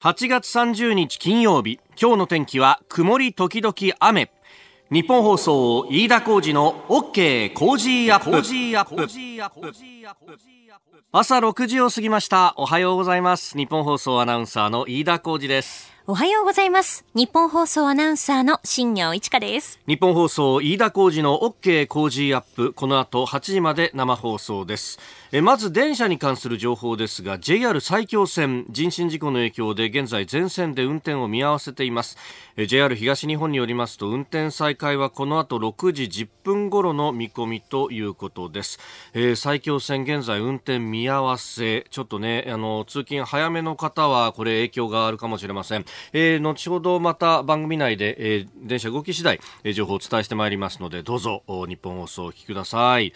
8月30日金曜日今日の天気は曇り時々雨。ニッポン放送飯田浩司の OK Cozy up。朝6時を過ぎました。おはようございます。ニッポン放送アナウンサーの飯田浩司ですおはようございます。ニッポン放送アナウンサーの新行市佳です。ニッポン放送飯田浩司の OK Cozy up。この後8時まで生放送です。えまず電車に関する情報ですが JR 埼京線人身事故の影響で現在全線で運転を見合わせています。え JR 東日本によりますと運転再開はこの後6時10分頃の見込みということです、えー、埼京線現在運転見合わせ。ちょっとねあの通勤早めの方はこれ影響があるかもしれません、えー、後ほどまた番組内で、えー、電車動き次第、えー、情報をお伝えしてまいりますのでどうぞ日本放送お聞きください。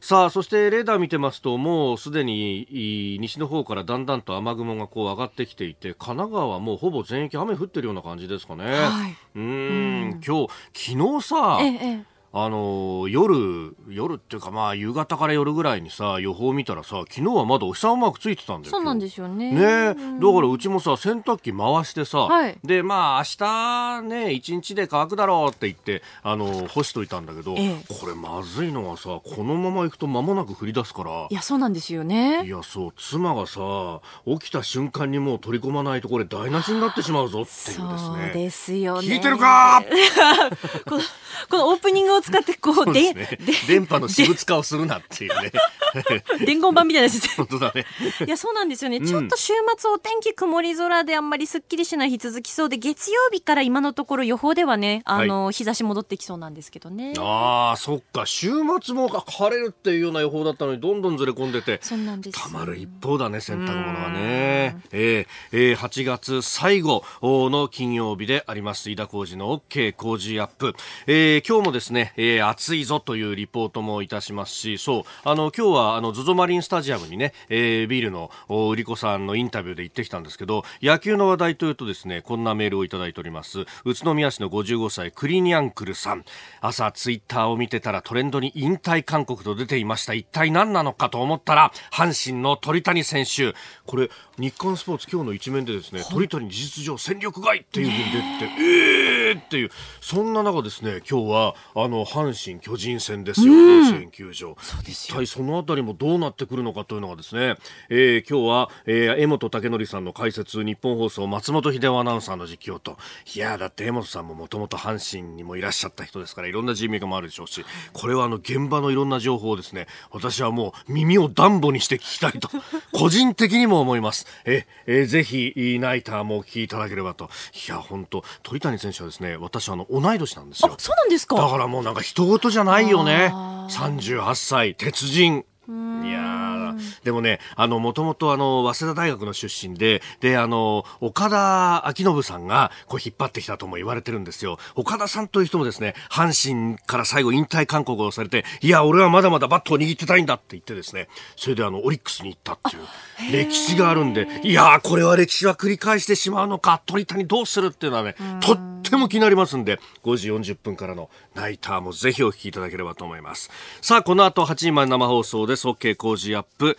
さあそしてレーダー見てますともうすでに西の方からだんだんと雨雲がこう上がってきていて神奈川はもうほぼ全域雨降ってるような感じですかね。はい、うん今日昨日さ、ええあの夜、夜っていうかまあ夕方から夜ぐらいにさ予報見たらさ昨日はまだお日様マークついてたんだよそうなんですよね。ね、うん、だからうちもさ洗濯機回してさ、はい、でまあ明日ね一日で乾くだろうって言ってあの干しといたんだけど、ええ、これまずいのはさこのまま行くと間もなく降り出すから。いやそうなんですよね。いやそう妻がさ起きた瞬間にもう取り込まないとこれ台無しになってしまうぞっていうですね。そうですよね。聞いてるか このこのオープニングを使ってこうで、ね、電波の私物化をするなっていうね 伝言版みたいなやつ本当だね。いやそうなんですよね、うん、ちょっと週末お天気曇り空であんまりすっきりしない日続きそうで月曜日から今のところ予報ではねあの、はい、日差し戻ってきそうなんですけどね。ああそっか。週末も晴れるっていうような予報だったのにどんどんずれ込んでて。そうなんです。たまる一方だね洗濯物がね。えー、えー、8月最後の金曜日であります飯田浩二の OK 工事アップ、えー、今日もですね、えー、暑いぞというリポートもいたしますしそう。あの今日ははあの ZOZO マリンスタジアムにね、えー、ビールの売り子さんのインタビューで行ってきたんですけど野球の話題というとですねこんなメールをいただいております。宇都宮市の55歳クリニアンクルさん。朝ツイッターを見てたらトレンドに引退勧告と出ていました。一体何なのかと思ったら阪神の鳥谷選手。これ日刊スポーツ今日の一面でですね鳥谷事実上戦力外っていうふうに出てて、え。ーっていうそんな中ですね今日はあの阪神巨人戦ですよ、甲子園球場。一体そのあたりもどうなってくるのかというのがですね、えー、今日は、えー、江本武則さんの解説日本放送松本秀夫アナウンサーの実況と。いやだって江本さんももともと阪神にもいらっしゃった人ですからいろんな人脈もあるでしょうしこれはあの現場のいろんな情報をですね私はもう耳を暖房にして聞きたいと個人的にも思いますえ、えー、ぜひナイターもお聞きいただければと。いや本当鳥谷選手はですね私あの同い年なんですよ。そうなんですか？だからもうなんか人事じゃないよね。38歳鉄人。いやでもね、あの、もともとあの、早稲田大学の出身で、で、あの、岡田昭信さんが、こう引っ張ってきたとも言われてるんですよ。岡田さんという人もですね、阪神から最後引退勧告をされて、いや、俺はまだまだバットを握ってたいんだって言ってですね、それであの、オリックスに行ったっていう歴史があるんで、いやこれは歴史は繰り返してしまうのか、鳥谷どうするっていうのはね、とっても気になりますんで、5時40分からのナイターもぜひお聞きいただければと思います。さあ、この後8時まで生放送です。OK 工事アップ。ップ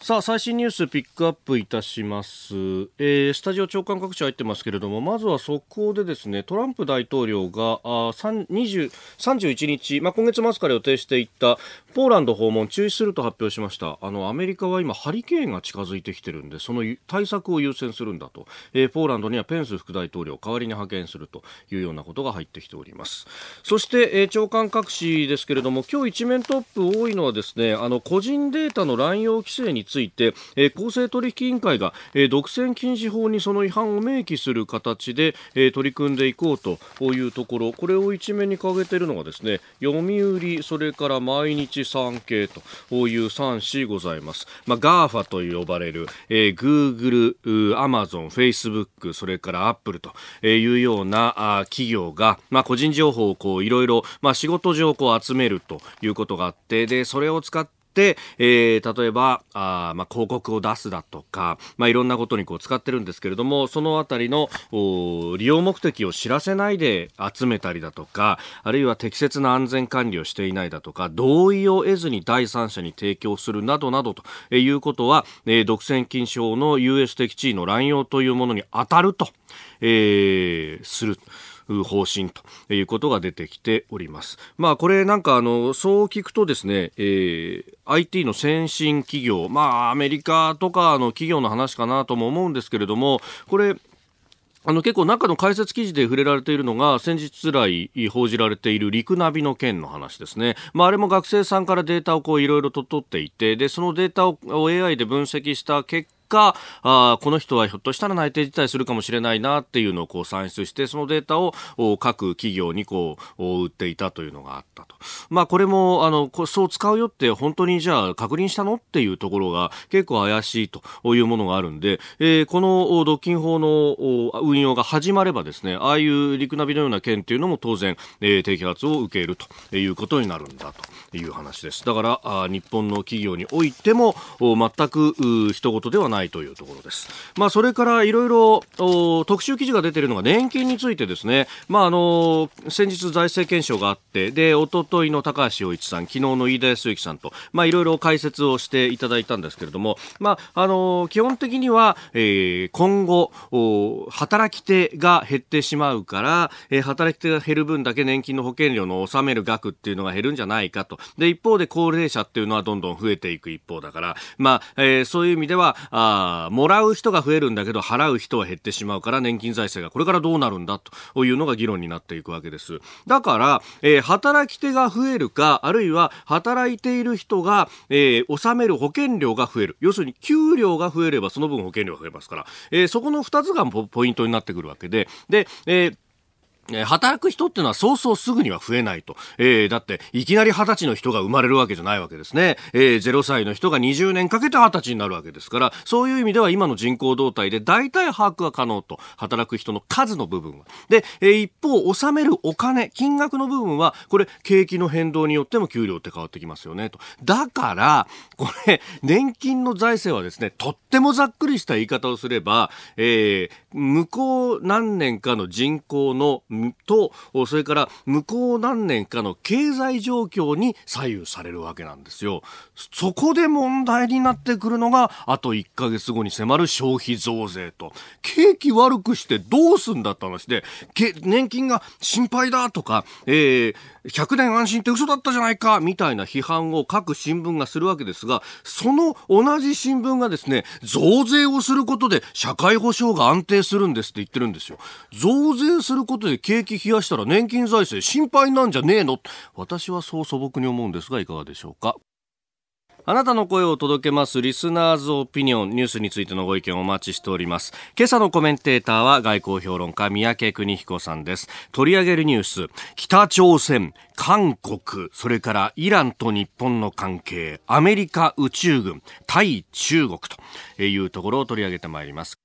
さあ最新ニュースピックアップいたします、えー、スタジオ長官各地入ってますけれどもまずは速報でですねトランプ大統領があ20 31日、まあ、今月末から予定していたポーランド訪問中止すると発表しました。あのアメリカは今ハリケーンが近づいてきてるんでその対策を優先するんだと、えー、ポーランドにはペンス副大統領を代わりに派遣するというようなことが入ってきております。そして、えー、長官各紙ですけれども今日一面トップ多いのはですねあの個人データの乱用規制について、えー、公正取引委員会が、えー、独占禁止法にその違反を明記する形で、えー、取り組んでいこうというところ。これを一面に掲げているのがですね読売それから毎日産経という3紙ございます、まあ、GAFA と呼ばれる、えー、Google、Amazon、Facebook それからアップルというようなあ企業が、まあ、個人情報をこういろいろ、まあ、仕事上こう集めるということがあってでそれを使って、えー、例えばあ、まあ、広告を出すだとか、まあ、いろんなことにこう使ってるんですけれどもそのあたりの利用目的を知らせないで集めたりだとかあるいは適切な安全管理をしていないだとか同意を得ずに第三者に提供するなどなどということは、えー、独占禁止法の優越的地位の乱用というものに当たると、えー、する。方針ということが出てきております。まあこれなんかあの、そう聞くとですね、えー、IT の先進企業、まあアメリカとかの企業の話かなとも思うんですけれども、これ、あの結構中の解説記事で触れられているのが先日来報じられている陸ナビの件の話ですね。まああれも学生さんからデータをこういろいろと取っていて、で、そのデータを AI で分析した結果、あこの人はひょっとしたら内定辞退するかもしれないなっていうのをこう算出して、そのデータを各企業にこう売っていたというのがあったと。まあこれも、あの、そう使うよって本当にじゃあ確認したのっていうところが結構怪しいというものがあるんで、えー、この独禁法の運用が始まればですね、ああいう陸ナビのような件っていうのも当然、えー、摘発を受けるということになるんだという話です。だから、あ日本の企業においても全く一言ではないないというところです。まあ、それからいろいろ特集記事が出ているのが年金についてですね、まあ、あの先日財政検証があってで一昨日の高橋洋一さん昨日の飯田康之さんと、まあ、いろいろ解説をしていただいたんですけれども、まあ、あの基本的には、えー、今後働き手が減ってしまうから、えー、働き手が減る分だけ年金の保険料の納める額っていうのが減るんじゃないかとで一方で高齢者っていうのはどんどん増えていく一方だから、まあえー、そういう意味ではああもらう人が増えるんだけど払う人は減ってしまうから年金財政がこれからどうなるんだというのが議論になっていくわけです。だから、えー、働き手が増えるか、あるいは働いている人が、えー、納める保険料が増える。要するに給料が増えればその分保険料が増えますから、えー、そこの2つがポイントになってくるわけで、で、えー働く人っていうのはそうそうすぐには増えないと。えー、だって、いきなり二十歳の人が生まれるわけじゃないわけですね。えー、0歳の人が20年かけて二十歳になるわけですから、そういう意味では今の人口動態で大体把握が可能と。働く人の数の部分は。で、えー、一方、納めるお金、金額の部分は、これ、景気の変動によっても給料って変わってきますよね、と。だから、これ、年金の財政はですね、とってもざっくりした言い方をすれば、えー、向こう何年かの人口のと、それから向こう何年かの経済状況に左右されるわけなんですよ。そこで問題になってくるのが、あと1ヶ月後に迫る消費増税と。景気悪くしてどうすんだって話で、年金が心配だとか、えー、100年安心って嘘だったじゃないかみたいな批判を各新聞がするわけですが、その同じ新聞がですね、増税をすることで社会保障が安定するんですって言ってるんですよ。増税することで景気冷やしたら年金財政心配なんじゃねえの？私はそう素朴に思うんですがいかがでしょうか？あなたの声を届けますリスナーズオピニオンニュースについてのご意見をお待ちしております。今朝のコメンテーターは外交評論家三宅邦彦さんです。取り上げるニュース、北朝鮮、韓国、それからイランと日本の関係、アメリカ宇宙軍、対中国というところを取り上げてまいります。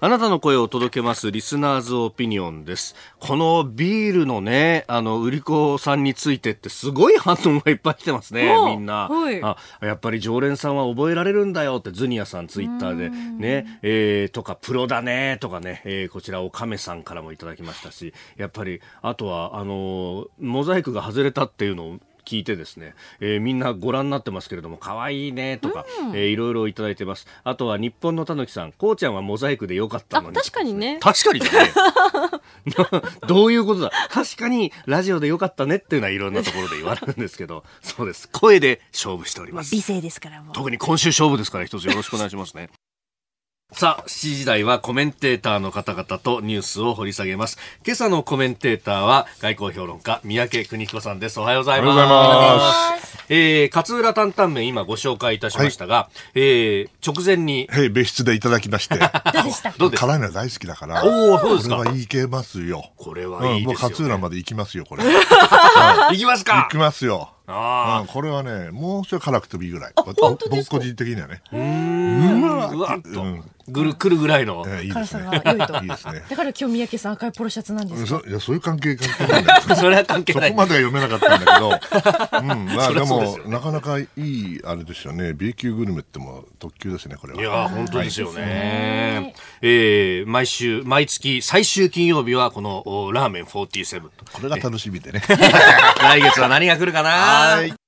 あなたの声を届けますリスナーズオピニオンです。このビールのね、あの、売り子さんについてってすごい反応がいっぱい来てますね、みんな。はい、あ、やっぱり常連さんは覚えられるんだよってズニアさんツイッターでね、えー、とかプロだねとかね、えー、こちらおかめさんからもいただきましたし、やっぱり、あとは、あの、モザイクが外れたっていうのを聞いてですね、えー、みんなご覧になってますけれども、可愛いねとか、うん、えー、いろいろいただいてます。あとは日本のたぬきさん、こうちゃんはモザイクでよかったのに。確かにね。確かにね どういうことだ？確かにラジオでよかったねっていうのはいろんなところで言われるんですけど、そうです。声で勝負しております。美声ですからも特に今週勝負ですから一つよろしくお願いしますね。さあ、7時台はコメンテーターの方々とニュースを掘り下げます。今朝のコメンテーターは外交評論家、三宅邦彦さんです。おはようございます。おはようございます。えー、勝浦担々麺今ご紹介いたしましたが、はい、えー、直前に。へ別室でいただきまして。どうでした？どうです辛いの大好きだから。おおそうですか？これはいけますよ。これはいいですよ、ね、うん、もう勝浦まで行きますよ、これ。行きますか？行きますよ。ああ、これはね、もうちょい辛くてもいいぐらい。僕個人的にはね。うん。わっとうん。ぐるくるぐらいの。えーいいです辛さねが良いと。いいですね。だから今日三宅さん赤いポロシャツなんですいやそういう関係関係ない。それは関係ない。そこ。までは読めなかったんだけど、うん、まあでもなかなかいいあれですよね。B 級グルメってもう特急ですねこれは。いやー本当ですよね。はい。えー毎週、毎月最終金曜日はこのおラーメン47と。これが楽しみでね。来月は何が来るかな？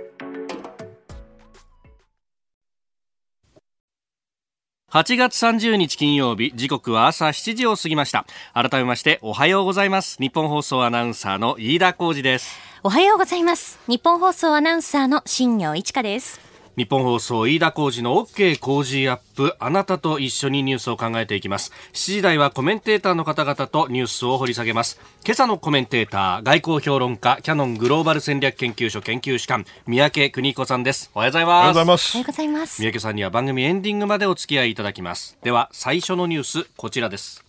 8月30日金曜日時刻は朝7時を過ぎました改めましておはようございます日本放送アナウンサーの飯田浩二ですおはようございます。日本放送アナウンサーの新業一華です。日本放送飯田浩二の OK 工事アップあなたと一緒にニュースを考えていきます。7時台はコメンテーターの方々とニュースを掘り下げます。今朝のコメンテーター外交評論家キャノングローバル戦略研究所研究士官三宅邦子さんです。おはようございおはようますございます。おはようございます。三宅さんには番組エンディングまでお付き合いいただきます。では最初のニュースこちらです。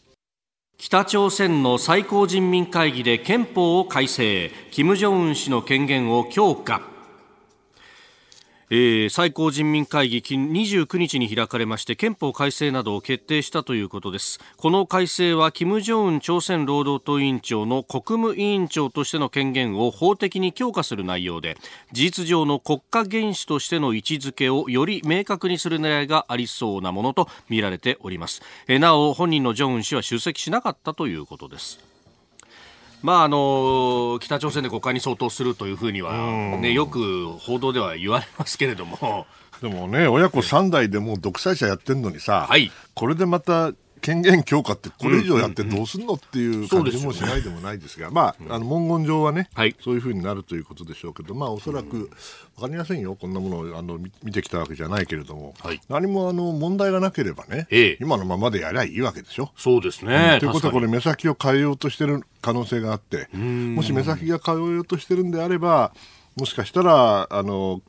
北朝鮮の最高人民会議で憲法を改正。金正恩氏の権限を強化えー最高人民会議29日に開かれまして憲法改正などを決定したということです。この改正は金正恩朝鮮労働党委員長の国務委員長としての権限を法的に強化する内容で事実上の国家元首としての位置づけをより明確にする狙いがありそうなものと見られております。えーなお本人の正恩氏は出席しなかったということです。まああの北朝鮮で国会に相当するというふうには、ね、よく報道では言われますけれども、でもね親子3代でもう独裁者やってんのにさ、はい。これでまた権限強化ってこれ以上やってどうすんのっていう感じもしないでもないですが、まあ、あの文言上はね、はい。そういうふうになるということでしょうけど、まあ、おそらく分かりませんよ、こんなものをあの見見てきたわけじゃないけれども、はい。何もあの問題がなければね、ええ。今のままでやりゃいいわけでしょ。そうですね。ということは、これ、目先を変えようとしてる可能性があって、もし目先が変えようとしてるんであれば、もしかしたら、あの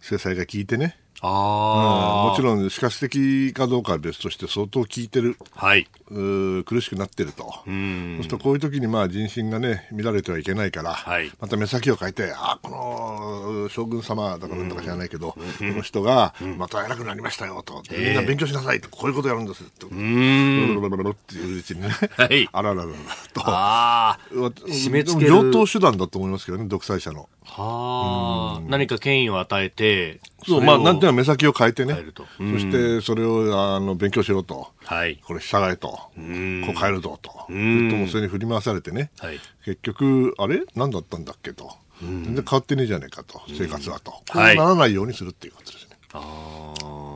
制裁が効いてね、うんああ、もちろん、死活的かどうかは別として、相当効いてる、はい。うー苦しくなってると、うん。そうするとこういう時にまあ人心がね、乱れてはいけないから、はい。また目先を変えて、あこの将軍様だかなんだか知らないけど、この人がまた偉くなりましたよと、みんな勉強しなさいと、こういうことやるんですって、ブルブルブルブルっていううちにね、はいあららららと。あわ締め付ける上等手段だと思いますけどね、独裁者の。あ、はあ、何か権威を与えて、そう、まあ、なんていうのは目先を変えてね。変えるとそして、それを、あの、勉強しろと。はい。これ従えと。こう変えるぞと。んともそれに振り回されてね。はい結局、あれ？何だったんだっけと。全然変わってねえじゃねえかと。生活はと。こうはいならないようにするっていうことですね。ああ、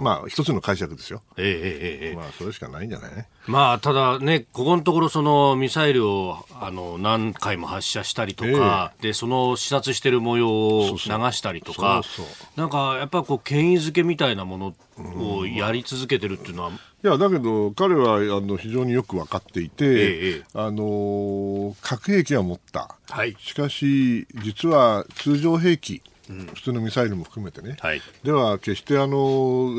まあ、一つの解釈ですよ。ええええええまあ、それしかないんじゃない？ね。まあ、ただね、ここのところ、そのミサイルをあの何回も発射したりとか、でその視察してる模様を流したりとか、そうそう。なんかやっぱこう権威づけみたいなものをやり続けてるっていうのは、いやだけど彼はあの非常によく分かっていて、ええあの核兵器は持った、はい。しかし実は通常兵器、普通のミサイルも含めてね、はい。では決してあの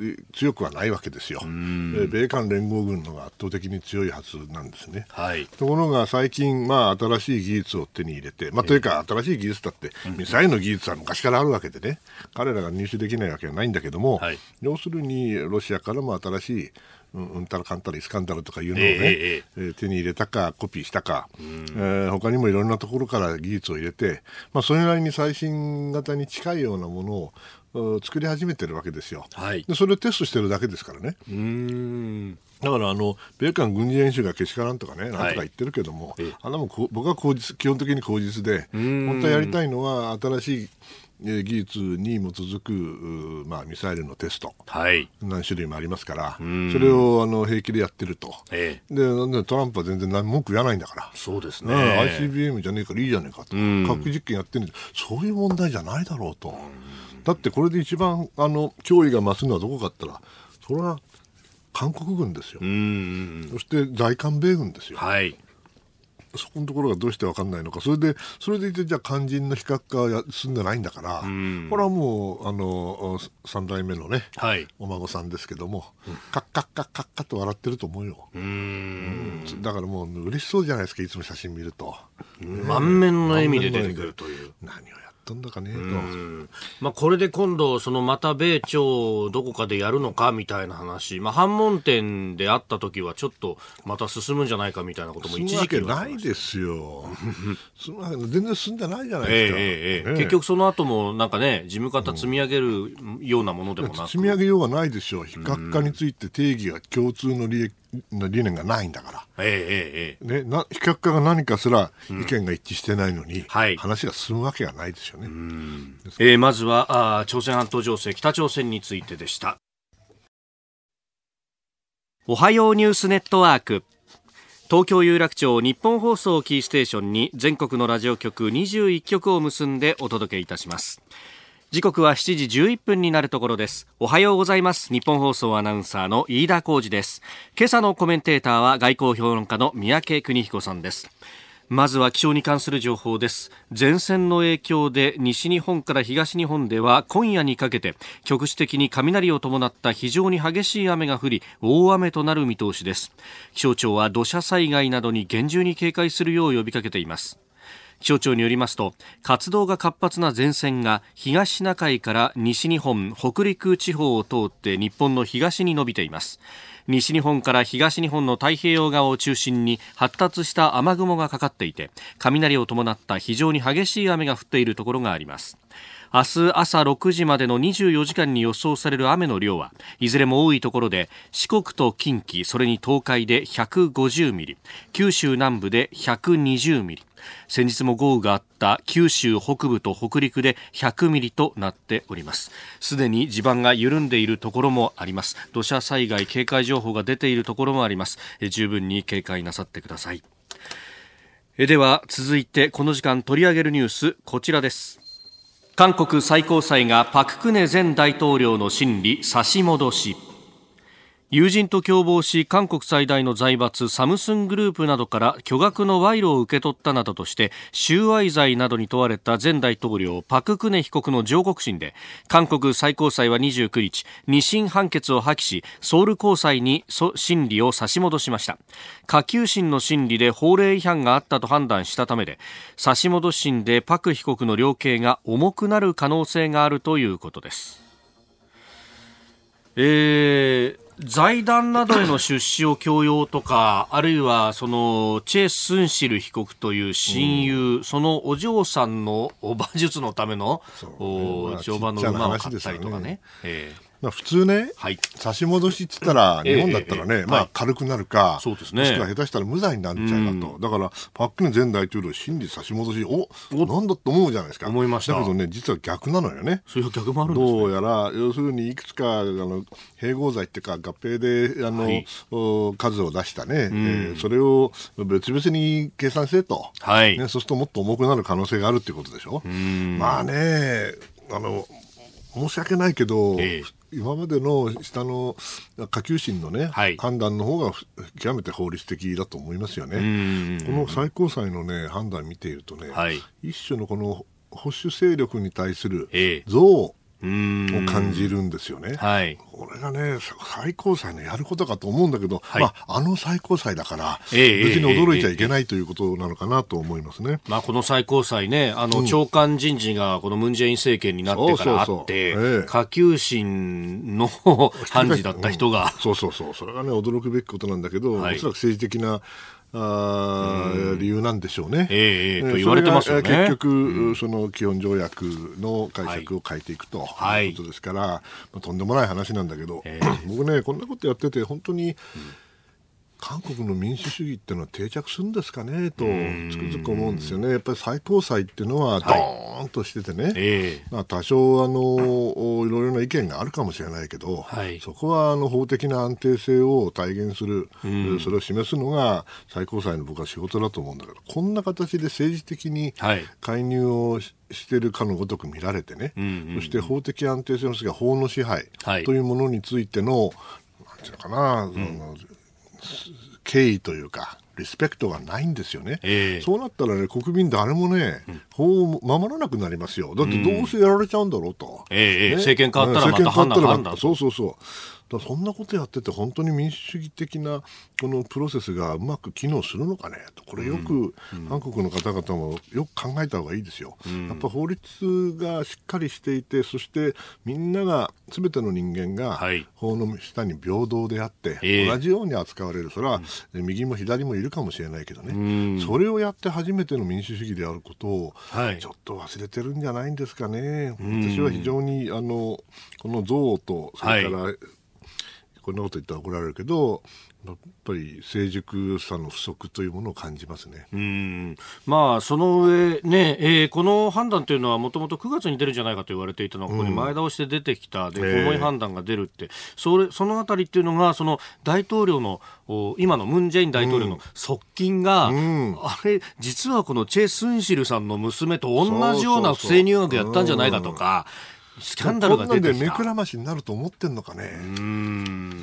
え強くはないわけですよ、えー米韓連合軍のが圧倒的に強いはずなんですね。はい、ところが最近、まあ、新しい技術を手に入れて、まあ、というか、新しい技術だって、ミサイルの技術は昔からあるわけでね、彼らが入手できないわけはないんだけども、はい。要するにロシアからも新しい、うん、うんたらかんたらイスカンダルとかいうのをね、えええー手に入れたか、コピーしたか、えー他にもいろんなところから技術を入れて、まあ、それなりに最新型に近いようなものをうん作り始めてるわけですよ。はい。でそれをテストしてるだけですからね。うーん。だからあの米韓軍事演習がけしからんとかね、なんとか言ってるけども、ええ。あんなも僕は口実基本的に口実で、ん。本当はやりたいのは新しいえー技術に基づく、まあ、ミサイルのテスト、はい。何種類もありますから、んそれをあの平気でやってると。ええ。でなんでトランプは全然文句言わないんだから。そうですねね。ICBM じゃねえからいいじゃねえかと、ん核実験やってるんでそういう問題じゃないだろうと、だってこれで一番あの脅威が増すのはどこかって言ったらそれは韓国軍ですよ、うん。そして在韓米軍ですよ、はい。そこのところがどうして分かんないのかそれでそれでいてじゃあ肝心の非核化はや進んでないんだから、んこれはもうあの3代目のねはい。お孫さんですけども、カッカッカッカッカッと笑ってると思うよ、うん。だからもう嬉しそうじゃないですかいつも写真見ると。満面の笑みで出てくるという。何をやったんだかねと。まあ、これで今度、そのまた米朝どこかでやるのかみたいな話、まあ、反問点であった時はちょっとまた進むんじゃないかみたいなことも一時期ないですよ。全然進んでないじゃないですか。ええええね結局その後もなんかね、事務方積み上げるようなものでもなく、積み上げようがないでしょう。非核化について定義が共通の理の理念がないんだから。ええええええ。ね、な非核化が何かすら意見が一致してないのに、はい。話が進むわけがないですよね。えーまずはあー朝鮮半島情勢北朝鮮についてでした。おはようニュースネットワーク。東京有楽町日本放送キーステーションに全国のラジオ局21局を結んでお届けいたします時刻は7時11分になるところです。おはようございます。日本放送アナウンサーの飯田浩二です。今朝のコメンテーターは外交評論家の三宅邦彦さんです。まずは気象に関する情報です。前線の影響で西日本から東日本では今夜にかけて局地的に雷を伴った非常に激しい雨が降り大雨となる見通しです。気象庁は土砂災害などに厳重に警戒するよう呼びかけています。気象庁によりますと活動が活発な前線が東シナ海から西日本北陸地方を通って日本の東に伸びています。西日本から東日本の太平洋側を中心に発達した雨雲がかかっていて雷を伴った非常に激しい雨が降っているところがあります。明日朝6時までの24時間に予想される雨の量はいずれも多いところで四国と近畿それに東海で150ミリ九州南部で120ミリ先日も豪雨があった九州北部と北陸で100ミリとなっております。すでに地盤が緩んでいるところもあります。土砂災害警戒情報が出ているところもあります。十分に警戒なさってください。では続いてこの時間取り上げるニュースこちらです。韓国最高裁がパク・クネ前大統領の審理差し戻し。友人と共謀し韓国最大の財閥サムスングループなどから巨額の賄賂を受け取ったなどとして収賄罪などに問われた前大統領パク・クネ被告の上告審で韓国最高裁は29日二審判決を破棄しソウル高裁に審理を差し戻しました。下級審の審理で法令違反があったと判断したためで差し戻し審でパク被告の量刑が重くなる可能性があるということです。えー財団などへの出資を強要とか、あるいはそのチェ・スンシル被告という親友、そのお嬢さんの馬術のための、乗馬の馬を買ったりとかね。普通ね、はい。差し戻しっつったら、ええ日本だったらね、ええはいまあ、軽くなるか、そうですね。もしくは下手したら無罪になっちゃうかと、だから、パク・クネ前大統領、審理差し戻し、おなんだと思うじゃないですか、思いました。だけどね、実は逆なのよね。そういう逆もあるね。どうやら、要するにいくつかあの併合罪っていうか、合併であの、はい。お数を出したね、えーそれを別々に計算せと、はい。ね、そうするともっと重くなる可能性があるっていうことでしょ。まあねあの申し訳ないけど、ええ今までの下の下級審のね、はい。判断の方が極めて法律的だと思いますよね。ん。この最高裁のね判断見ているとね、はい。一種のこの保守勢力に対するええ。憎悪を感じるんですよね。はい。これがね、最高裁のやることかと思うんだけど、はい。まあ、あの最高裁だから、ええ別に驚いちゃいけないということなのかなと思いますね。まあ、この最高裁ね、あの、長官人事がこのムン・ジェイン政権になってからあってええ、下級審の判事だった人が、そうそうそう、それがね、驚くべきことなんだけど、はい。おそらく政治的なあー理由なんでしょうね。ええええと言われてますよね。結局、その基本条約の解釈を変えていくとはい。い。うことですから、まあ、とんでもない話なんだけど、え僕ね、こんなことやってて、本当に、韓国の民主主義っていうのは定着するんですかねとつくづく思うんですよね。やっぱり最高裁っていうのはドーンとしててね、ええ。まあ、多少あのいろいろな意見があるかもしれないけど、はい。そこはあの法的な安定性を体現する、それを示すのが最高裁の僕は仕事だと思うんだけどこんな形で政治的にはい。介入をししているかのごとく見られてね、そして法的安定性の次は法の支配はい。というものについての、なんていうのかな、その敬意というか、リスペクトがないんですよね、ええ。そうなったらね、国民誰もね、法を守らなくなりますよ、だってどうせやられちゃうんだろうと、ええええ。政権変わったらまたうん政権変わったら判断またそうそうそう、だそんなことやってて、本当に民主主義的なこのプロセスがうまく機能するのかねと、これ、よく韓国の方々もよく考えた方がいいですよ、やっぱ法律がしっかりしていて、そしてみんなが、すべての人間がはい。法の下に平等であって、ええ。同じように扱われる、それは右も左もいるかもしれないけどね、それをやって初めての民主主義であることを、はい。ちょっと忘れてるんじゃないんですかね。私は非常にあのこの憎悪とそれから、こんなこと言ったら怒られるけどやっぱり成熟さの不足というものを感じますね。うん。まあ、その上、ねえーこの判断というのはもともと9月に出るんじゃないかと言われていたのが、ここに前倒して出てきた、で、ええ重い判断が出るって、それ、そのあたりっていうのが、その大統領の、お今のムン・ジェイン大統領の側近が、ん。あれ、実はこのチェ・スンシルさんの娘と同じような不正入学やったんじゃないかとか、スキャンダルが出てきたこんなんで目く。らましになると思ってんのかね。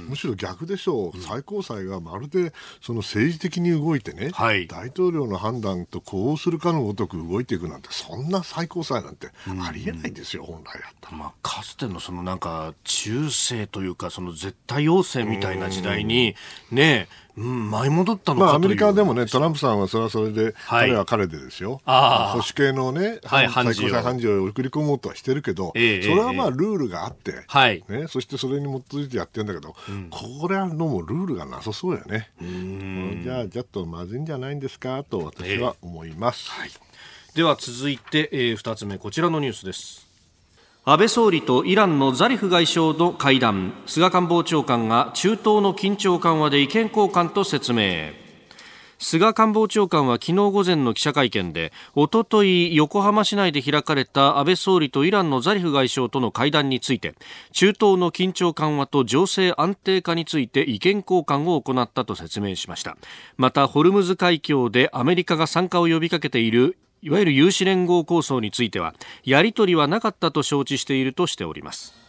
むしろ逆でしょう、最高裁がまるでその政治的に動いてね、はい。大統領の判断と呼応するかのごとく動いていくなんて、そんな最高裁なんてありえないんですよ、本来だったら。まあ、かつてのそのなんか中世というかその絶対要請みたいな時代にねうん、舞い戻ったのかまあ、アメリカでもね、トランプさんはそれはそれで、はい。彼は彼でですよ、保守系のね、はい最高裁判事を送り込もうとはしてるけど、ええそれはまあ、ルールがあって、はい。ね、そしてそれに基づいてやってるんだけど、これはのもルールがなさそうやね。じゃあ、ちょっとまずいんじゃないんですかと私は思います。では続いて、えー、2つ目こちらのニュースです。安倍総理とイランのザリフ外相の会談。菅官房長官が中東の緊張緩和で意見交換と説明菅官房長官は昨日午前の記者会見でおととい横浜市内で開かれた安倍総理とイランのザリフ外相との会談について中東の緊張緩和と情勢安定化について意見交換を行ったと説明しました。またホルムズ海峡でアメリカが参加を呼びかけているいわゆる有志連合構想についてはやり取りはなかったと承知しているとしております。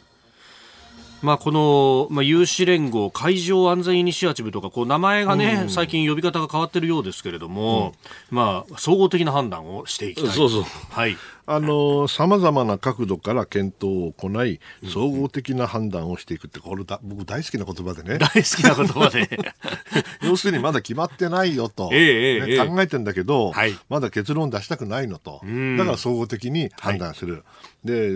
まあ、この、まあ、有志連合海上安全イニシアチブとかこう名前がね、最近呼び方が変わってるようですけれども、まあ、総合的な判断をしていきたい。そうそう。はいあのさまざまな角度から検討を行い、総合的な判断をしていくって、これだ、僕大好きな言葉でね。大好きな言葉で。要するにまだ決まってないよと、ええええね考えてんだけど、はい。まだ結論出したくないのと、だから総合的に判断する、で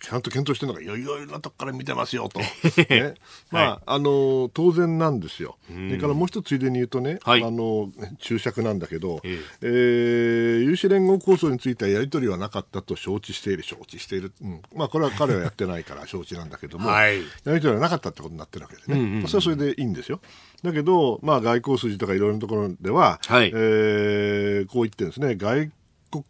ちゃんと検討してるのがいろいろなとこから見てますよと、ね。まああの当然なんですよ、それからもう一つついでに言うとね、はい。あの注釈なんだけど、ええ。ー有志連合構想についてはやり取りはなかったと承知している、承知している、うん。まあ、これは彼はやってないから承知なんだけども、はい。やり取りはなかったってことになってるわけですね、まあそれはそれでいいんですよ。だけど、まあ、外交筋とかいろいろなところでは、はい。えーこう言ってるんですね、外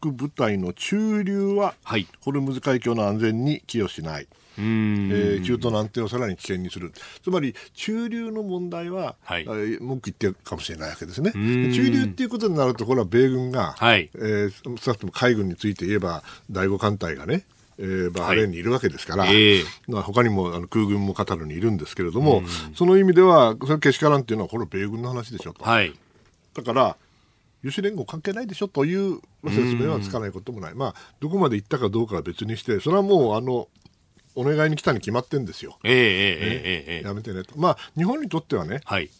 国部隊の駐留は、はい。ホルムズ海峡の安全に寄与しない。うんえー中東の安定をさらに危険にする、つまり駐留の問題は、はい。えー文句言ってるかもしれないわけですね。で駐留っていうことになると、これは米軍が、はい。えー少なくとも海軍について言えば、第五艦隊がね、えーバーレーンにいるわけですから、ええ。まあ他にもあの空軍もカタールにいるんですけれども、その意味では、それけしからんっていうのは、これは米軍の話でしょと。はい。だから、有志連合関係ないでしょというまあ説明はつかないこともない、まあ、どこまで行ったかどうかは別にして、それはもうあのお願いに来たに決まってんですよ。えー、えー、え、え、やめてねと。まあ、日本にとってはね、はい、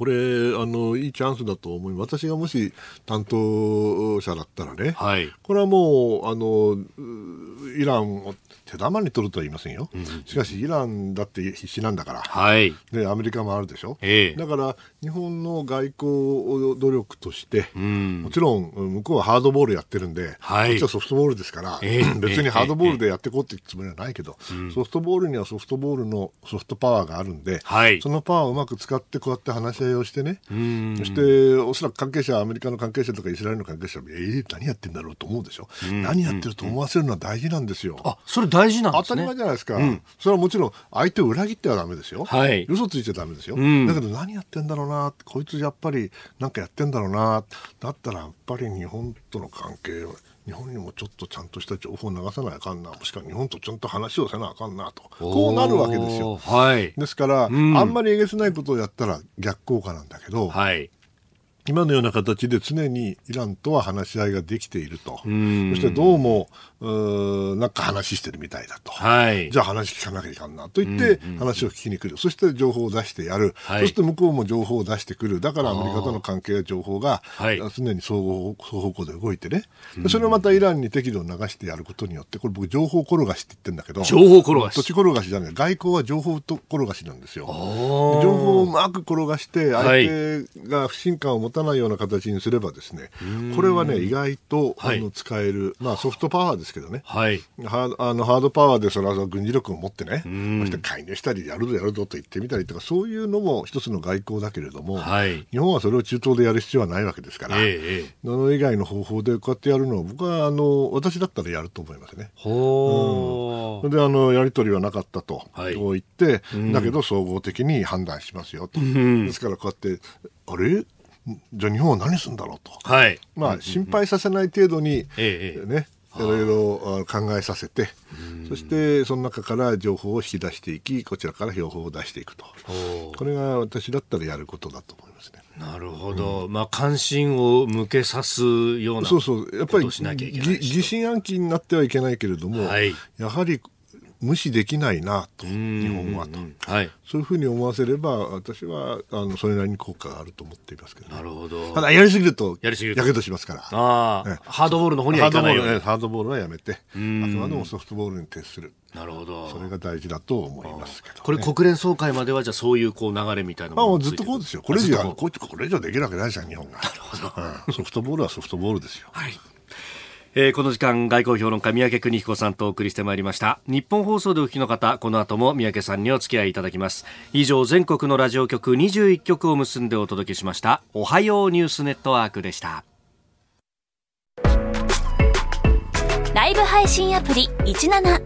これ、あの、いいチャンスだと思います。私がもし担当者だったらね、はいこれはもう、あの、うイランを手玉に取るとは言いませんよ。しかし、イランだって必死なんだから。はいで、アメリカもあるでしょ。ええだから、日本の外交努力として、んもちろん、向こうはハードボールやってるんで、はいこっちはソフトボールですから、ええ 別にハードボールでやっていこうってつもりはないけど、ソフトボールにはソフトボールのソフトパワーがあるんで、はいそのパワーをうまく使って、こうやって話し合い影をしてね、そしておそらく関係者、アメリカの関係者とかイスラエルの関係者は、えー、何やってんだろうと思うでしょ、何やってると思わせるのは大事なんですよ。あそれ大事なんね。当たり前じゃないですか、それはもちろん相手を裏切ってはだめですよ、はい。嘘ついちゃだめですよ、ん。だけど何やってんだろうな、こいつやっぱりなんかやってんだろうな、だったらやっぱり日本との関係を、日本にもちょっとちゃんとした情報を流さなあかんな、もしくは日本とちゃんと話をせなあかんなと、こうなるわけですよ。はい。ですから、ん。あんまりえげつないことをやったら逆効果なんだけど、はい。今のような形で常にイランとは話し合いができていると、ん。そしてどうもうーなんか話してるみたいだと、はい。じゃあ話聞かなきゃいかんなと言って話を聞きに来る、そして情報を出してやる、はい。そして向こうも情報を出してくる、だからアメリカとの関係や情報がはい。常に双方双方向で動いてね、でそれをまたイランに適度を流してやることによって、これ僕、情報転がしって言ってるんだけど、情報転がし。土地転がしじゃない、外交は情報と転がしなんですよ。情報をうまく転がして相はい。手が不信感を持たないような形にすればですね、これはね意外と、はい。あの使える、まあ、ソフトパワーですけどね、はい。ハードあのハードパワーでそれは軍事力を持ってね、そして介入したりやるぞやるぞと言ってみたりとかそういうのも一つの外交だけれども、はい。日本はそれを中東でやる必要はないわけですから、ええええ。その以外の方法でこうやってやるのは僕はあの私だったらやると思いますね。ほー。それであのやり取りはなかったと、はい。こう言って、だけど総合的に判断しますよと、ですからこうやって、あれ？じゃあ日本は何するんだろうと、はい。まあ、心配させない程度に、ええね、いろいろあ考えさせて、そしてその中から情報を引き出していき、こちらから情報を出していくと、ほこれが私だったらやることだと思いますね。うなるほど。まあ、関心を向けさすような。そうそう、やっぱり疑心暗鬼になってはいけないけれども、はい。やはり無視できないなと、日本はと。はい。そういうふうに思わせれば、私はあのそれなりに効果があると思っていますけど、なるほど。ただ、やりすぎると、やりすぎるとやけどしますから、ああ、ねハードボールの方にはいかないように。ハードボールねハードボールはやめて、あくまでもソフトボールに徹する、なるほど。それが大事だと思いますけど、ね。これ国連総会まではじゃあそういうこう流れみたいなまあ、もうずっとこうですよ。これ以上これ以上できるわけないじゃん、日本が。うんソフトボールはソフトボールですよ。はい。えーこの時間外交評論家三宅邦彦さんとお送りしてまいりました。日本放送でお聞きの方この後も三宅さんにお付き合いいただきます。以上全国のラジオ局21局を結んでお届けしました。おはようニュースネットワークでした。ライブ配信アプリ17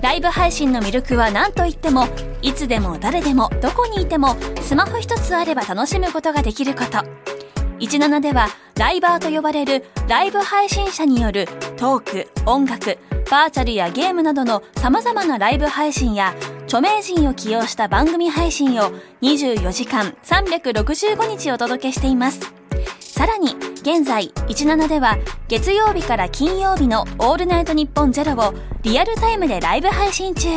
ライブ配信の魅力は何といってもいつでも誰でもどこにいてもスマホ一つあれば楽しむことができること。17ではライバーと呼ばれるライブ配信者によるトーク音楽バーチャルやゲームなどの様々なライブ配信や著名人を起用した番組配信を24時間365日お届けしています。さらに現在17では月曜日から金曜日の「オールナイトニッポンゼロをリアルタイムでライブ配信中。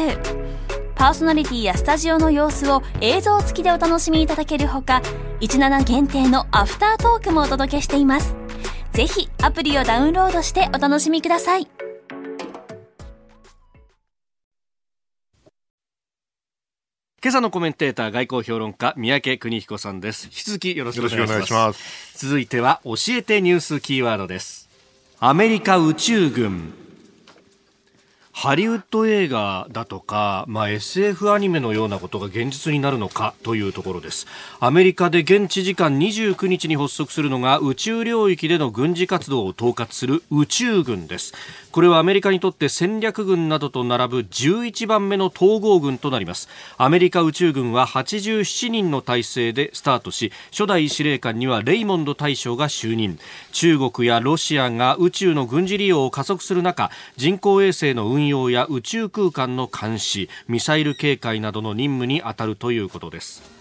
パーソナリティやスタジオの様子を映像付きでお楽しみいただけるほか17限定のアフタートークもお届けしています。ぜひアプリをダウンロードしてお楽しみください。今朝のコメンテーター外交評論家三宅邦彦さんです。引き続きよろしくお願いします。続いては教えてニュースキーワードです。アメリカ宇宙軍ハリウッド映画だとか、まあ、SF アニメのようなことが現実になるのかというところです。アメリカで現地時間29日に発足するのが宇宙領域での軍事活動を統括する宇宙軍です。これはアメリカにとって戦略軍などと並ぶ11番目の統合軍となります。アメリカ宇宙軍は87人の体制でスタートし初代司令官にはレイモンド大将が就任。中国やロシアが宇宙の軍事利用を加速する中人工衛星の運用や宇宙空間の監視ミサイル警戒などの任務に当たるということです。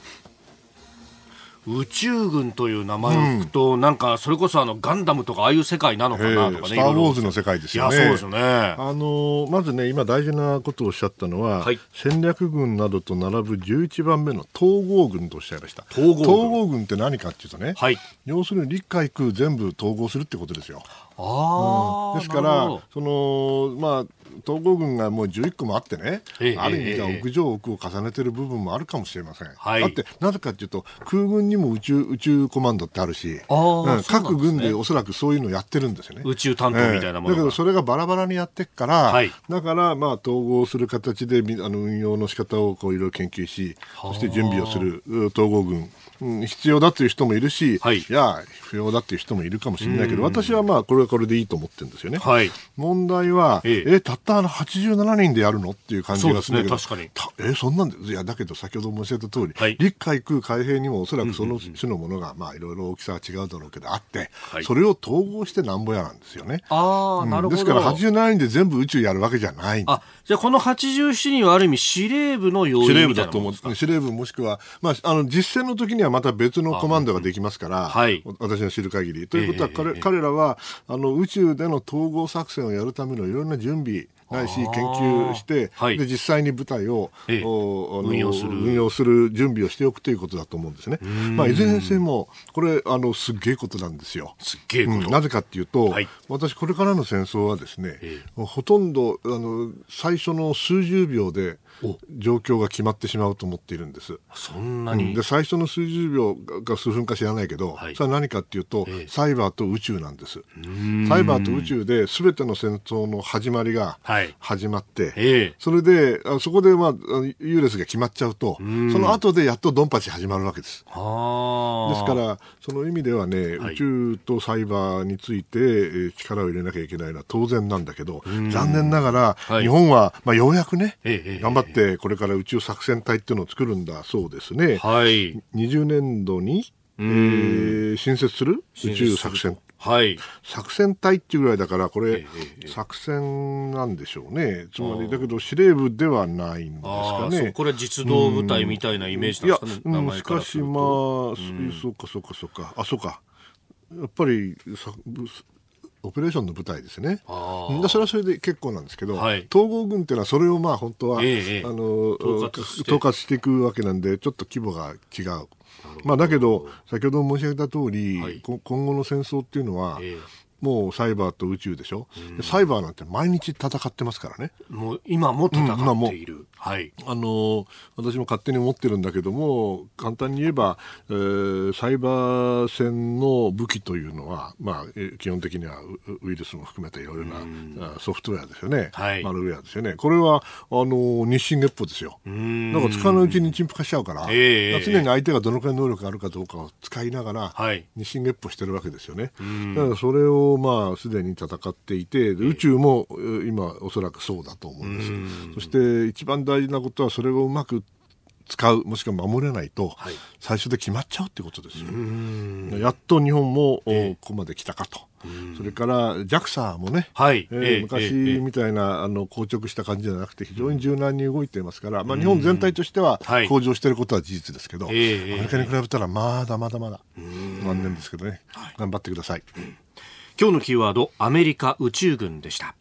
宇宙軍という名前を聞くと、なんかそれこそあのガンダムとかああいう世界なのかえなとかね、ースター・ウォーズの世界ですよね。そうですよね。あのまずね、今大事なことをおっしゃったのは、はい。戦略軍などと並ぶ11番目の統合軍とおっしゃいました。統合軍。軍って何かっていうとね、はい。要するに陸海空全部統合するってことですよ。ああ、ですから、そのまあ、統合軍がもう11個もあってね、ええある意味ではええ屋上奥を重ねてる部分もあるかもしれません。はい。だって、なぜかというと、空軍にも宇宙宇宙コマンドってあるし、うんね。各軍でおそらくそういうのやってるんですよね。宇宙担当みたいなものが、ええだけどそれがバラバラにやってっから、はい。だからまあ統合する形でみあの運用の仕方をこういろいろ研究しそして準備をするう統合軍、うん、必要だという人もいるし、はい。いや不要だという人もいるかもしれないけど私はまあこれはこれでいいと思ってるんですよね。はい。問題は、ええ。えたったあの87人でやるのっていう感じがするんだけど、ねたえそんなんでいやだけど先ほど申し上げた通り、はい。陸海空海兵にもおそらくその種のものが、まあいろいろ大きさは違うだろうけどあって、はい。それを統合してなんぼやなんですよね。ああ、なるほど。ですから87人で全部宇宙やるわけじゃないあ、じゃあこの87人はある意味司令部の要司令部だと思うんです。か。司令部もしくは、まあ、あの実戦の時にはまた別のコマンドができますから、はい。お私の知る限り。ということは彼,、ええ。彼らはあの宇宙での統合作戦をやるためのいろんな準備ないし研究して、はい。で実際に部隊を、ええ。運用する。運用する準備をしておくということだと思うんですね。まあ、いずれにせよこれあのすっげえことなんですよ。すっげえこと。うん。なぜかっていうと、はい。私これからの戦争はですね、えほとんどあの最初の数十秒でお状況が決まってしまうと思っているんです。そんなうん。に。で最初の数十秒が数分か知らないけど、はい。それは何かっていうと、ええ。サイバーと宇宙なんです。サイバーと宇宙で全ての戦争の始まりがはい。始まって、ええ。それであそこで、まあ、優劣が決まっちゃうと、その後でやっとドンパチ始まるわけです。ですから、その意味ではね、はい。宇宙とサイバーについて、えー力を入れなきゃいけないのは当然なんだけど、残念ながら、はい。日本は、まあ、ようやくね、頑張ってこれから宇宙作戦隊っていうのを作るんだそうですね。はい。20年度に、えー新設する？宇宙作戦。はい。作戦隊っていうぐらいだから、これ、作戦なんでしょうね。つまり、だけど司令部ではないんですかね。これ実動部隊みたいなイメージいやなんですかね。、うん、名前しかしまあ、そそうかそうかそうかあそうかやっぱりオペレーションの部隊ですね。それはそれで結構なんですけど、はい。統合軍っていうのはそれをまあ本当は、ええええ。あの統括して。いくわけなんでちょっと規模が違う。まあ、だけど先ほど申し上げた通り、はい。こ今後の戦争っていうのは、えもうサイバーと宇宙でしょ、でサイバーなんて毎日戦ってますからね。えもう今も戦っている。はい。あの私も勝手に思ってるんだけども簡単に言えば、えーサイバー戦の武器というのは、まあ、えー基本的にはウウイルスも含めたいろいろなあソフトウェアですよね、はい。マルウェアですよね。これはあの日進月歩ですよ。ん。だから使わないうちに陳腐化しちゃうから、ええ常に相手がどのくらい能力があるかどうかを使いながら、はい。日進月歩してるわけですよね。だからそれをまあすでに戦っていて、で宇宙もえー今おそらくそうだと思うんです。そして一番大事なことはそれをうまく使うもしくは守れないと、はい。最初で決まっちゃうってことですよ。やっと日本も、おここまで来たかと。それから JAXA もね、はい。えーええ昔ええみたいなあの硬直した感じじゃなくて非常に柔軟に動いていますから、まあ、日本全体としてははい。向上していることは事実ですけど、ええアメリカに比べたらまだまだまだ残念ですけどね、頑張ってください。今日のキーワード、アメリカ宇宙軍でした。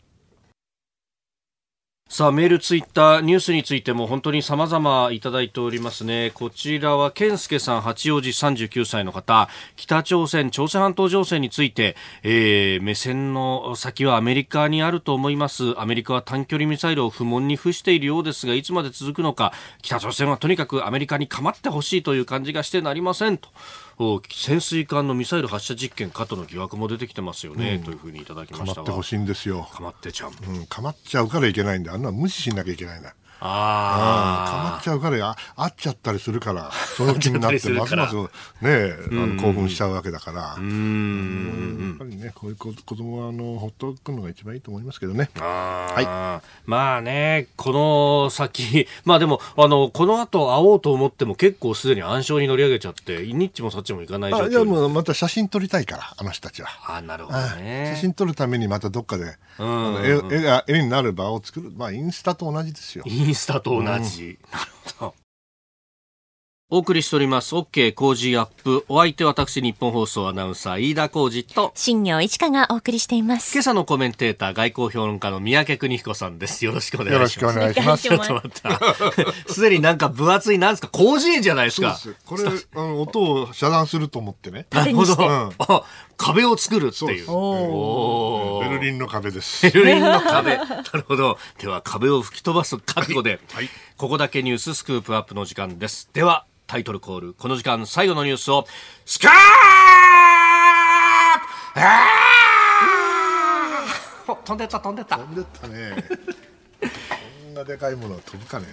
さあ、メール、ツイッター、ニュースについても本当に様々いただいておりますね。こちらは、健介さん、八王子39歳の方、北朝鮮、朝鮮半島情勢について、えー、目線の先はアメリカにあると思います。アメリカは短距離ミサイルを不問に付しているようですが、いつまで続くのか、北朝鮮はとにかくアメリカに構ってほしいという感じがしてなりませんと。お潜水艦のミサイル発射実験かとの疑惑も出てきてますよね、というふうにいただきましたが構ってほしいんですよ。かまってちゃんうん、構っちゃうからいけないんだ。あんなの無視しなきゃいけないんだ。あ構っちゃうからあ会っちゃったりするから その気になってますますねあの興奮しちゃうわけだから。うーん。やっぱりねこういう子子供はあのほっとくのが一番いいと思いますけどね。あー。まあね、この先、まあでも、あの、この後会おうと思っても結構すでに暗証に乗り上げちゃって、ニッチもサッチもいかない状況。あいやもうまた写真撮りたいからあの人たちは。あなるほどあね。写真撮るためにまたどっかで、うん絵絵になる場を作る、まあ、インスタと同じですよ。イ ンスタと同じ。なるほど。お送りしております。OK 工事アップ。お相手私日本放送アナウンサー飯田浩二と。新業一華がお送りしています。今朝のコメンテーター外交評論家の三宅邦彦さんです。よろしくお願いします。よろしくお願いします。お願いしちょっと待った。すでになんか分厚いなんですか工事園じゃないですか。これ、あの、音を遮断すると思ってね。なるほど、う壁を作るっていうおーベルリンの壁です。ベルリンの壁。なるほど。では壁を吹き飛ばす覚悟で、はいここだけニューススクープアップの時間です。では、タイトルコール。この時間最後のニュースを、スカープあーお飛んでった飛んでった飛。んでったね。こんなでかいものは飛ぶかね。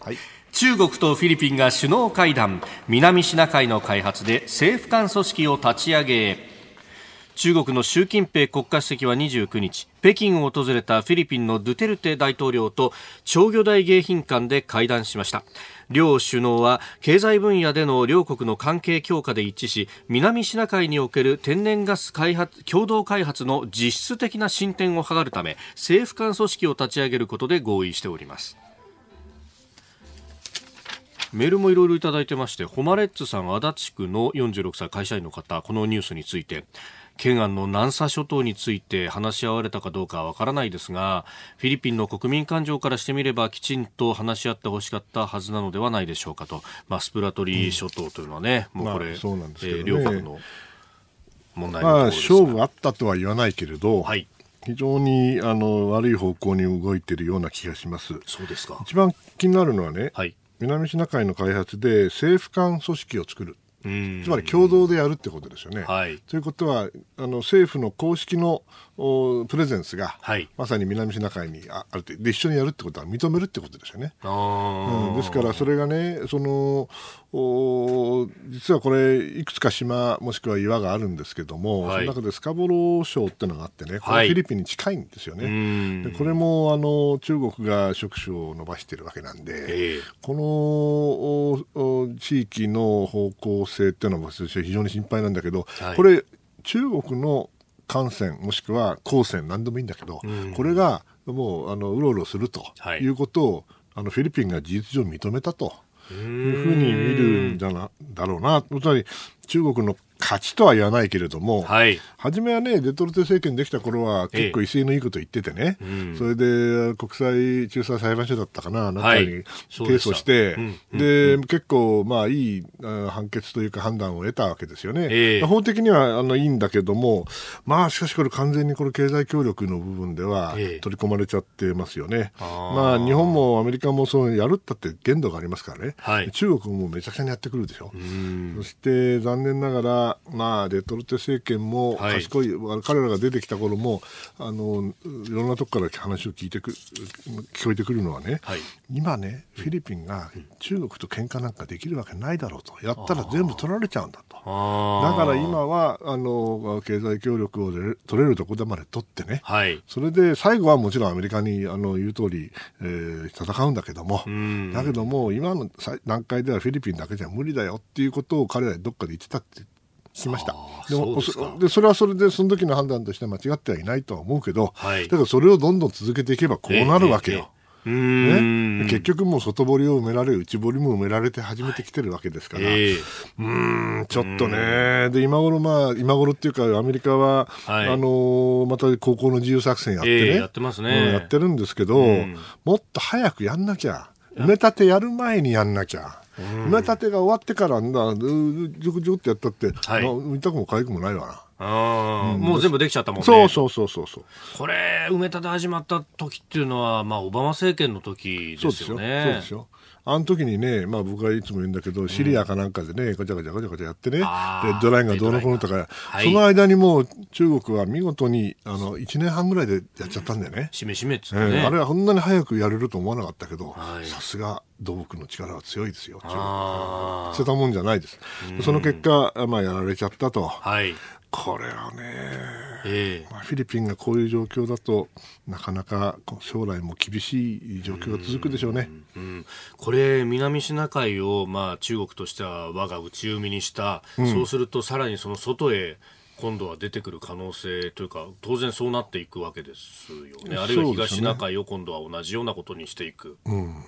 はい。中国とフィリピンが首脳会談。南シナ海の開発で政府間組織を立ち上げ。中国の習近平国家主席は29日北京を訪れたフィリピンのドゥテルテ大統領と長魚大迎賓館で会談しました。両首脳は経済分野での両国の関係強化で一致し南シナ海における天然ガス開発共同開発の実質的な進展を図るため政府間組織を立ち上げることで合意しております。メールもいろいろいただいてまして、ホマレッツさん、足立区の46歳会社員の方、このニュースについて、懸案の南沙諸島について話し合われたかどうかはわからないですが、フィリピンの国民感情からしてみればきちんと話し合ってほしかったはずなのではないでしょうかと。まあ、スプラトリ諸島というのはね、もうこれ、まあねえー両国の問題のまあ、勝負あったとは言わないけれど、はい。非常にあの悪い方向に動いているような気がします。そうですか。一番気になるのはね、はい。南シナ海の開発で政府間組織を作る。うんつまり共同でやるってことですよね。はいということはあの政府の公式のおプレゼンスが、はい。まさに南シナ海にああるってで一緒にやるってことは認めるってことですよね。うん、ですからそれがねそのお実はこれいくつか島もしくは岩があるんですけども、はい。その中でスカボロー礁っていうのがあってねこれははいフィリピンに近いんですよね。うん。でこれもあの中国が触手を伸ばしてるわけなんで、ええ。このおお地域の方向性っていうのは非常に心配なんだけど、はい。これ中国の艦船もしくは航船何でもいいんだけど、うん。これがもうあのうろうろするとはい。いうことを、あのフィリピンが事実上認めたというふうに見るんだなだろうな。つまり中国の勝ちとは言わないけれども、はい。初めはね、デトルテ政権できた頃は結構威勢のいいこと言っててね、うん。それで国際仲裁裁判所だったかな、なんかはいにケそうでして、うんで、結構まあいいあ判決というか判断を得たわけですよね。ええ。法的にはあのいいんだけども、まあしかしこれ完全にこれ経済協力の部分ではええ。取り込まれちゃってますよね。まあ日本もアメリカもそうやるったって限度がありますからね。はい。中国もめちゃくちゃにやってくるでしょ。うん。そして残念ながら、まあ、デトルテ政権もはい。賢い、彼らが出てきた頃もあのいろんなとこから話を聞いてく聞こえてくるのはね、はい。今ね、フィリピンが中国と喧嘩なんかできるわけないだろうと、やったら全部取られちゃうんだと。だから今はあの経済協力をれ取れるところまで取ってね、はい。それで最後はもちろんアメリカにあの言う通り、えー戦うんだけども、うん。だけども今のさ段階ではフィリピンだけじゃ無理だよっていうことを彼らどっかで言ってたって聞きました。でもそうでそれはそれでその時の判断として間違ってはいないとは思うけど、はい。だからそれをどんどん続けていけばこうなるわけよ。ええね、結局もう外堀を埋められ内堀も埋められて始めてきてるわけですから、ええ。うーんちょっとね、で今頃まあ今頃っていうかアメリカは、はい。あのーまた高校の自由作戦やってね、ええやってますね。うんやってるんですけど、うん。もっと早くやんなきゃ。埋め立てやる前にやんなきゃ。埋め立てが終わってからんだ、うージュクジュクってやったって、はいまあ見たくも痒くもないわあーもう全部できちゃったもんな。ね。そうそうそうそうそう。これ、埋め立て始まった時っていうのは、まあ、オバマ政権の時そうですよ。ですよね。そうですよ。あの時にね、まあ僕はいつも言うんだけど、シリアかなんかでね、ガチャガチャガチャガチャやってね、レッドラインがどうのこうのとか、はいその間にもう中国は見事に、あの、1年半ぐらいでやっちゃったんだよね。しめしめっつってええね。あれはこんなに早くやれると思わなかったけど、はいさすが土木の力は強いですよ。捨てたもんじゃないです。その結果、まあやられちゃったと。あ。はい。これはね、ええ。まあ、フィリピンがこういう状況だとなかなか将来も厳しい状況が続くでしょうね。うん、これ、南シナ海を、まあ、中国としては我が内海にした、そうするとさらにその外へ今度は出てくる可能性というか当然そうなっていくわけですよね。あるいは東シナ海を今度は同じようなことにしていく、うん、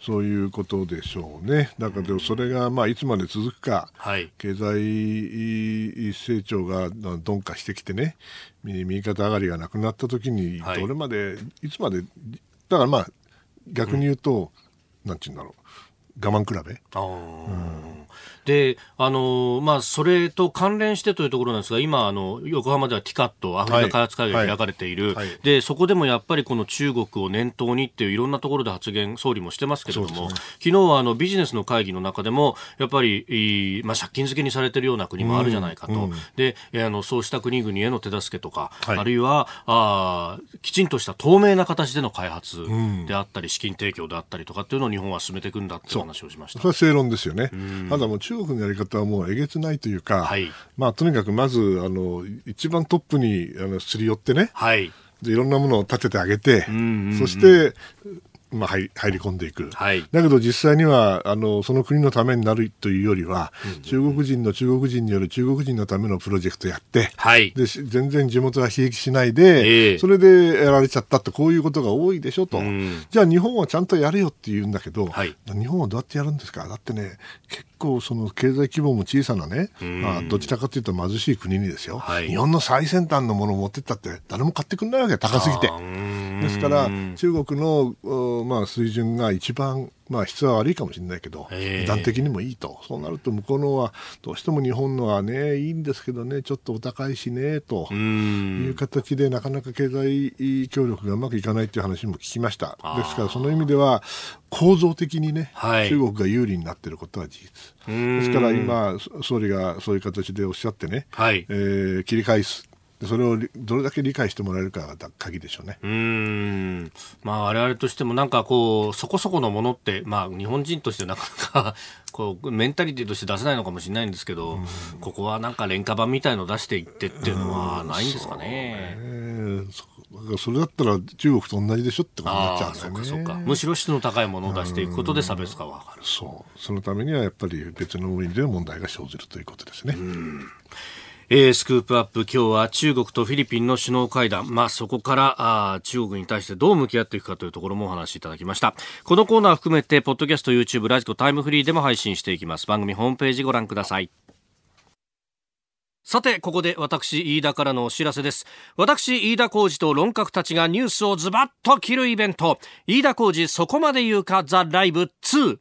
そういうことでしょうね。だからそれがまあいつまで続くか、はい、経済成長が鈍化してきてね、右肩上がりがなくなった時に、どれまで、はい、いつまで、だからまあ逆に言うと、うん、なんて言うんだろう、我慢比べ？あうんで、あのまあ、それと関連してというところなんですが、今、あの、横浜ではティカット、アフリカ開発会議が開かれている、はい。はい、で、そこでもやっぱりこの中国を念頭にっていういろんなところで発言、総理もしてますけれども、ね、昨日はあのビジネスの会議の中でも、やっぱり、まあ、借金付けにされてるような国もあるじゃないかと。うん、で、あの、そうした国々への手助けとか、はい、あるいは、あきちんとした透明な形での開発であったり、資金提供であったりとかっていうのを日本は進めていくんだっていう話をしました。それは正論ですよね。ただもう中国のやり方はもうえげつないというか、はい、まあ、とにかくまずあの一番トップにあのすり寄ってね、はい、でいろんなものを立ててあげて、うんうんうん、そしてまあ、入り入り込んでいく、はい、だけど実際にはあのその国のためになるというよりは、うん。うん、中国人の中国人による中国人のためのプロジェクトやって、はい、で全然地元は悲劇しないで、えー、それでやられちゃったってこういうことが多いでしょと、うん、じゃあ日本はちゃんとやれよって言うんだけど、はい、日本はどうやってやるんですか？だってね結構その経済規模も小さなね、うん、まあ、どちらかというと貧しい国にですよ、はい、日本の最先端のものを持ってったって誰も買ってくれないわけ高すぎて。ですから中国の、まあ、水準が一番まあ、質は悪いかもしれないけど、値段的にもいいと、そうなると向こうのは、どうしても日本のはね、いいんですけどね、ちょっとお高いしね、という形で、なかなか経済協力がうまくいかないという話も聞きました。ですから、その意味では、構造的にね、はい、中国が有利になっていることは事実。ですから今、総理がそういう形でおっしゃってね、はい、えー、切り返すそれをどれだけ理解してもらえるかが鍵でしょうね。うん。まあ、我々としてもなんかこう、そこそこのものって、まあ、日本人としてなかなか こう、メンタリティとして出せないのかもしれないんですけど、ここはなんか廉価版みたいの出していってっていうのはないんですかね。そそれだったら中国と同じでしょってことになっちゃうんだよね。そうかむしろ質の高いものを出していくことで差別化はかる。そう。そのためにはやっぱり別の意味で問題が生じるということですね。えー、スクープアップ今日は中国とフィリピンの首脳会談、まあ、そこからあ中国に対してどう向き合っていくかというところもお話しいただきました。このコーナー含めてポッドキャスト YouTube ラジコタイムフリーでも配信していきます。番組ホームページご覧ください。さて、ここで私、飯田からのお知らせです。私、飯田浩司と論客たちがニュースをズバッと切るイベント、飯田浩司そこまで言うか？ザ・ライブ2。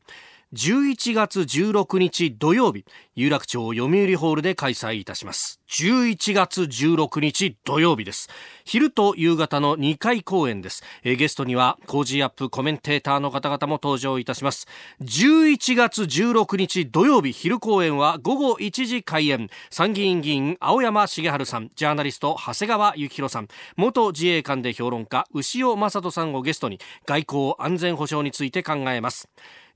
11月16日土曜日、有楽町読売ホールで開催いたします。11月16日土曜日です。昼と夕方の2回公演です。えゲストには、 Cozy up コメンテーターの方々も登場いたします。11月16日土曜日昼公演は午後1時開演。参議院議員青山繁晴さん、ジャーナリスト長谷川幸洋さん、元自衛官で評論家牛尾正人さんをゲストに外交安全保障について考えます。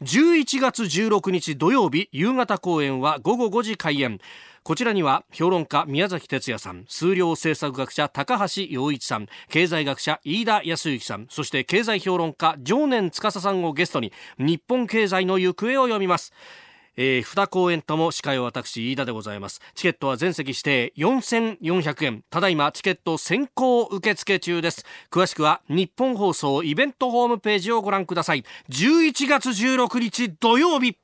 11月16日土曜日夕方公演は午後5時開演こちらには評論家宮崎哲也さん、数量政策学者高橋洋一さん、経済学者飯田康之さん、そして経済評論家常年司さんをゲストに日本経済の行方を読みます。えー、2公演とも司会は私飯田でございます。チケットは全席指定4400円。ただいまチケット先行受付中です。詳しくは日本放送イベントホームページをご覧ください。11月16日土曜日。